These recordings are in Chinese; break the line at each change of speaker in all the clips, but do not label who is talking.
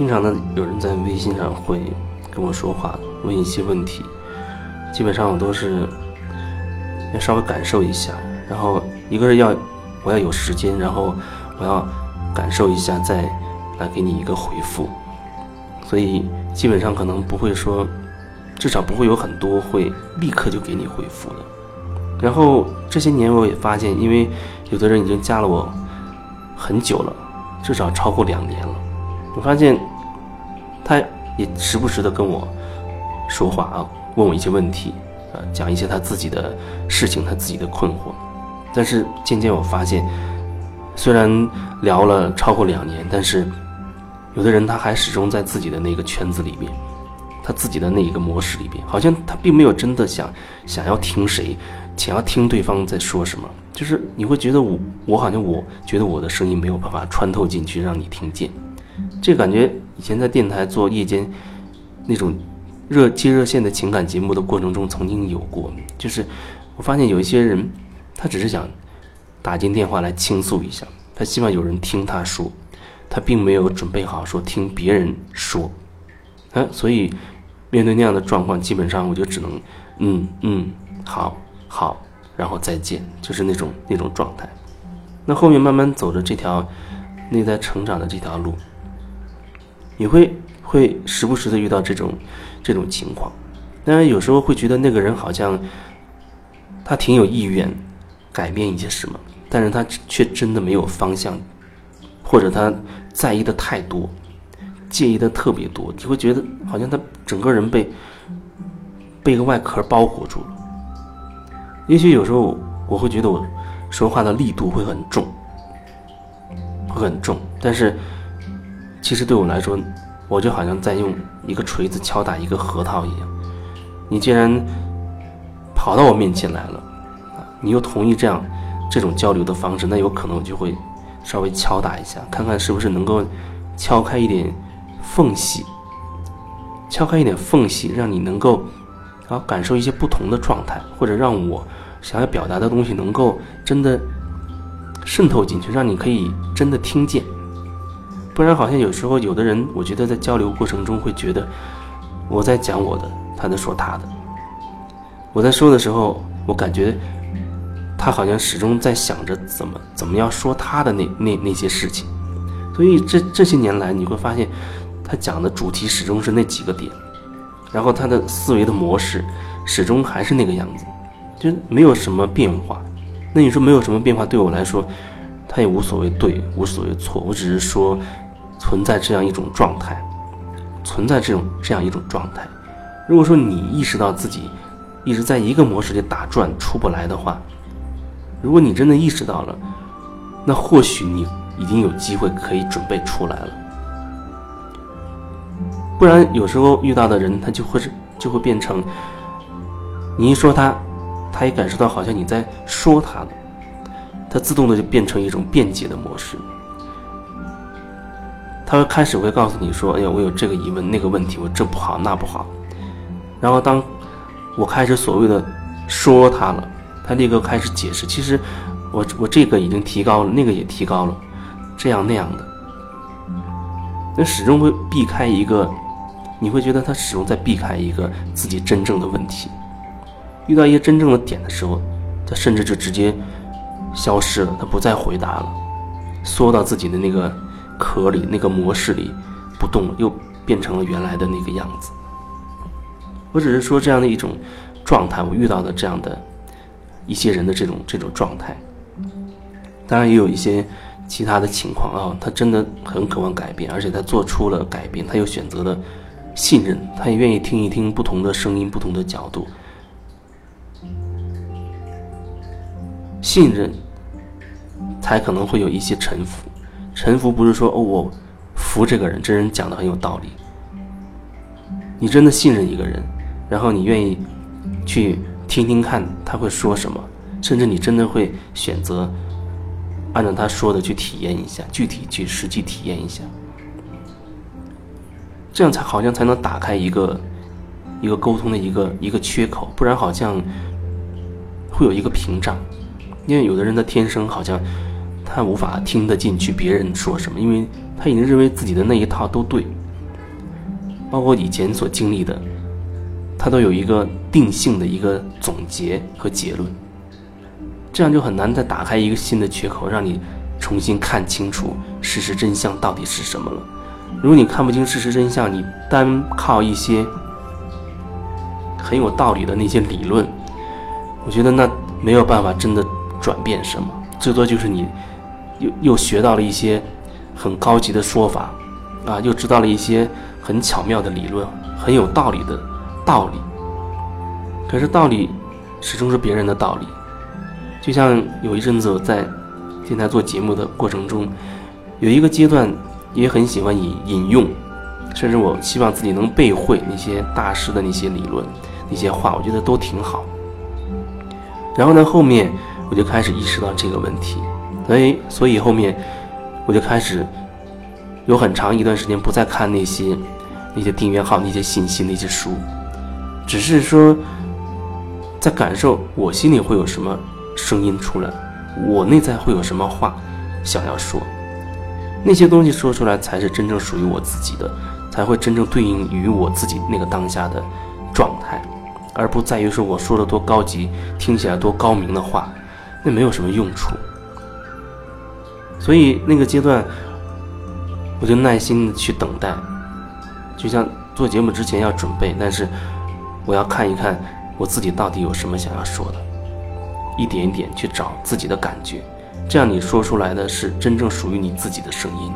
经常的有人在微信上会跟我说话，问一些问题，基本上我都是要稍微感受一下，然后一个是要我要有时间，然后我要感受一下，再来给你一个回复。所以基本上可能不会说，至少不会有很多会立刻就给你回复的。然后这些年我也发现，因为有的人已经加了我很久了，至少超过两年了。我发现他也时不时的跟我说话啊，问我一些问题，啊，讲一些他自己的事情，他自己的困惑。但是渐渐我发现，虽然聊了超过两年，但是。有的人他还始终在自己的那个圈子里面，他自己的那一个模式里边，好像他并没有真的想想要听谁，想要听对方在说什么。就是你会觉得我我好像我觉得我的声音没有办法穿透进去让你听见，这感觉以前在电台做夜间那种热接热线的情感节目的过程中曾经有过。就是我发现有一些人，他只是想打进电话来倾诉一下，他希望有人听他说。他并没有准备好说听别人说，啊，所以面对那样的状况，基本上我就只能，嗯嗯，好，好，然后再见，就是那种那种状态。那后面慢慢走着这条内在成长的这条路，你会会时不时的遇到这种这种情况，当然有时候会觉得那个人好像他挺有意愿改变一些什么，但是他却真的没有方向。或者他在意的太多，介意的特别多，你会觉得好像他整个人被被一个外壳包裹住了。也许有时候我会觉得我说话的力度会很重，会很重，但是其实对我来说，我就好像在用一个锤子敲打一个核桃一样。你既然跑到我面前来了，啊，你又同意这样这种交流的方式，那有可能我就会。稍微敲打一下，看看是不是能够敲开一点缝隙，敲开一点缝隙，让你能够啊感受一些不同的状态，或者让我想要表达的东西能够真的渗透进去，让你可以真的听见。不然，好像有时候有的人，我觉得在交流过程中会觉得我在讲我的，他在说他的。我在说的时候，我感觉。他好像始终在想着怎么怎么样说他的那那那些事情，所以这这些年来你会发现，他讲的主题始终是那几个点，然后他的思维的模式始终还是那个样子，就没有什么变化。那你说没有什么变化，对我来说，他也无所谓对，无所谓错。我只是说存在这样一种状态，存在这种这样一种状态。如果说你意识到自己一直在一个模式里打转出不来的话，如果你真的意识到了，那或许你已经有机会可以准备出来了。不然，有时候遇到的人，他就会是就会变成，你一说他，他也感受到好像你在说他了，他自动的就变成一种辩解的模式。他会开始会告诉你说：“哎呀，我有这个疑问，那个问题，我这不好，那不好。”然后当我开始所谓的说他了。他立刻开始解释，其实我我这个已经提高了，那个也提高了，这样那样的，那始终会避开一个，你会觉得他始终在避开一个自己真正的问题。遇到一些真正的点的时候，他甚至就直接消失了，他不再回答了，缩到自己的那个壳里，那个模式里不动了，又变成了原来的那个样子。我只是说这样的一种状态，我遇到的这样的。一些人的这种这种状态，当然也有一些其他的情况啊，他真的很渴望改变，而且他做出了改变，他又选择了信任，他也愿意听一听不同的声音、不同的角度。信任才可能会有一些臣服，臣服不是说哦我服这个人，这人讲的很有道理。你真的信任一个人，然后你愿意去。听听看他会说什么，甚至你真的会选择按照他说的去体验一下，具体去实际体验一下，这样才好像才能打开一个一个沟通的一个一个缺口，不然好像会有一个屏障。因为有的人的天生好像他无法听得进去别人说什么，因为他已经认为自己的那一套都对，包括以前所经历的，他都有一个定性的一个总结和结论。这样就很难再打开一个新的缺口，让你重新看清楚事实真相到底是什么了。如果你看不清事实真相，你单靠一些很有道理的那些理论，我觉得那没有办法真的转变什么，最多就是你又又学到了一些很高级的说法，啊，又知道了一些很巧妙的理论，很有道理的道理。可是道理始终是别人的道理，就像有一阵子我在电台做节目的过程中，有一个阶段也很喜欢引引用，甚至我希望自己能背会那些大师的那些理论。那些话，我觉得都挺好。然后呢，后面我就开始意识到这个问题，所以，所以后面我就开始有很长一段时间不再看那些那些订阅号、那些信息、那些书，只是说在感受我心里会有什么声音出来，我内在会有什么话想要说，那些东西说出来才是真正属于我自己的，才会真正对应于我自己那个当下的状态。而不在于说我说的多高级，听起来多高明的话，那没有什么用处。所以那个阶段，我就耐心的去等待，就像做节目之前要准备，但是我要看一看我自己到底有什么想要说的，一点一点去找自己的感觉，这样你说出来的是真正属于你自己的声音，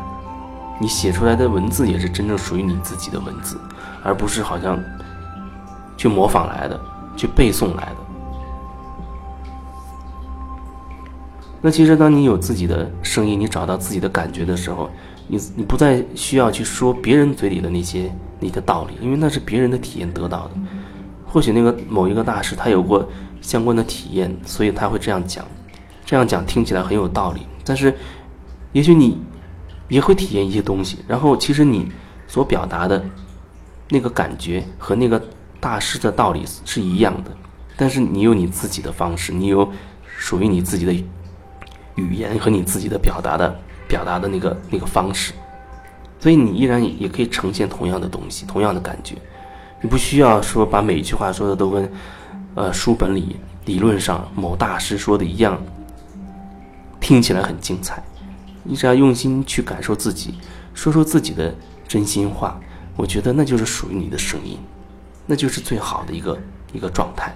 你写出来的文字也是真正属于你自己的文字，而不是好像。去模仿来的，去背诵来的。那其实，当你有自己的声音，你找到自己的感觉的时候，你你不再需要去说别人嘴里的那些你的道理，因为那是别人的体验得到的。或许那个某一个大师他有过相关的体验，所以他会这样讲，这样讲听起来很有道理。但是，也许你也会体验一些东西，然后其实你所表达的那个感觉和那个。大师的道理是一样的，但是你有你自己的方式，你有属于你自己的语言和你自己的表达的表达的那个那个方式，所以你依然也可以呈现同样的东西，同样的感觉。你不需要说把每一句话说的都跟呃书本里理论上某大师说的一样，听起来很精彩。你只要用心去感受自己，说出自己的真心话，我觉得那就是属于你的声音。那就是最好的一个一个状态。